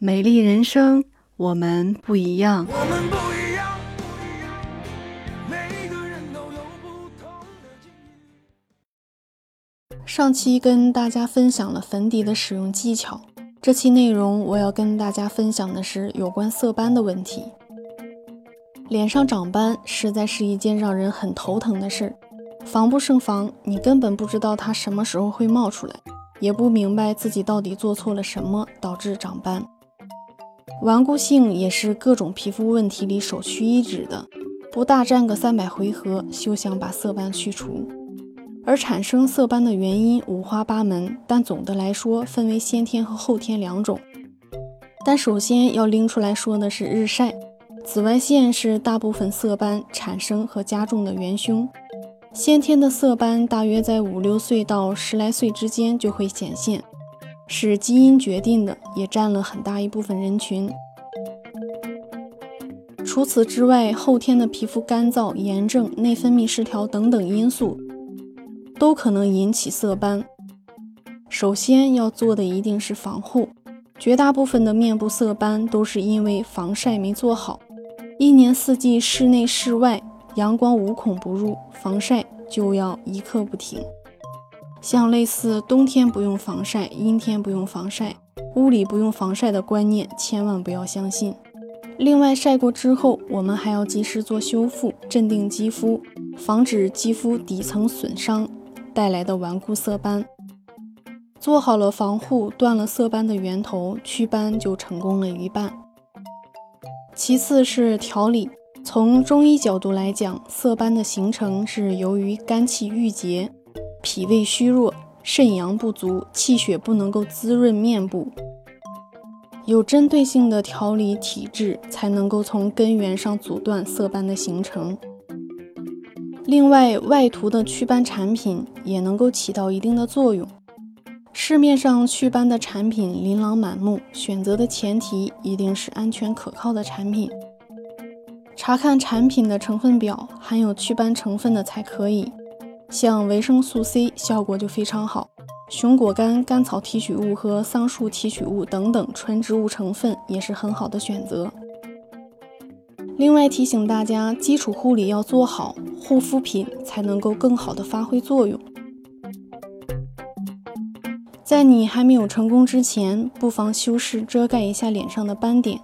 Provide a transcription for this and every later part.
美丽人生，我们不一样。我们不一样，不一样，每个人都有不同的境遇。上期跟大家分享了粉底的使用技巧，这期内容我要跟大家分享的是有关色斑的问题。脸上长斑实在是一件让人很头疼的事，防不胜防，你根本不知道它什么时候会冒出来，也不明白自己到底做错了什么导致长斑。顽固性也是各种皮肤问题里首屈一指的，不大战个三百回合，休想把色斑去除。而产生色斑的原因五花八门，但总的来说分为先天和后天两种。但首先要拎出来说的是日晒，紫外线是大部分色斑产生和加重的元凶。先天的色斑大约在五六岁到十来岁之间就会显现。是基因决定的，也占了很大一部分人群。除此之外，后天的皮肤干燥、炎症、内分泌失调等等因素，都可能引起色斑。首先要做的一定是防护，绝大部分的面部色斑都是因为防晒没做好。一年四季，室内室外，阳光无孔不入，防晒就要一刻不停。像类似冬天不用防晒、阴天不用防晒、屋里不用防晒的观念，千万不要相信。另外，晒过之后，我们还要及时做修复，镇定肌肤，防止肌肤底层损伤带来的顽固色斑。做好了防护，断了色斑的源头，祛斑就成功了一半。其次是调理，从中医角度来讲，色斑的形成是由于肝气郁结。脾胃虚弱，肾阳不足，气血不能够滋润面部，有针对性的调理体质，才能够从根源上阻断色斑的形成。另外，外涂的祛斑产品也能够起到一定的作用。市面上祛斑的产品琳琅满目，选择的前提一定是安全可靠的产品。查看产品的成分表，含有祛斑成分的才可以。像维生素 C 效果就非常好，熊果苷、甘草提取物和桑树提取物等等纯植物成分也是很好的选择。另外提醒大家，基础护理要做好，护肤品才能够更好的发挥作用。在你还没有成功之前，不妨修饰遮盖一下脸上的斑点，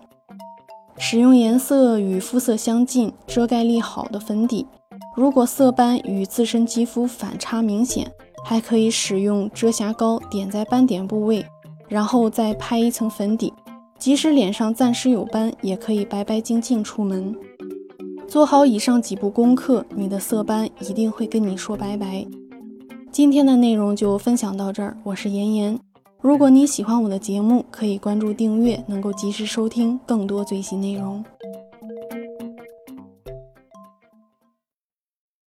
使用颜色与肤色相近、遮盖力好的粉底。如果色斑与自身肌肤反差明显，还可以使用遮瑕膏点在斑点部位，然后再拍一层粉底。即使脸上暂时有斑，也可以白白净净出门。做好以上几步功课，你的色斑一定会跟你说拜拜。今天的内容就分享到这儿，我是妍妍。如果你喜欢我的节目，可以关注订阅，能够及时收听更多最新内容。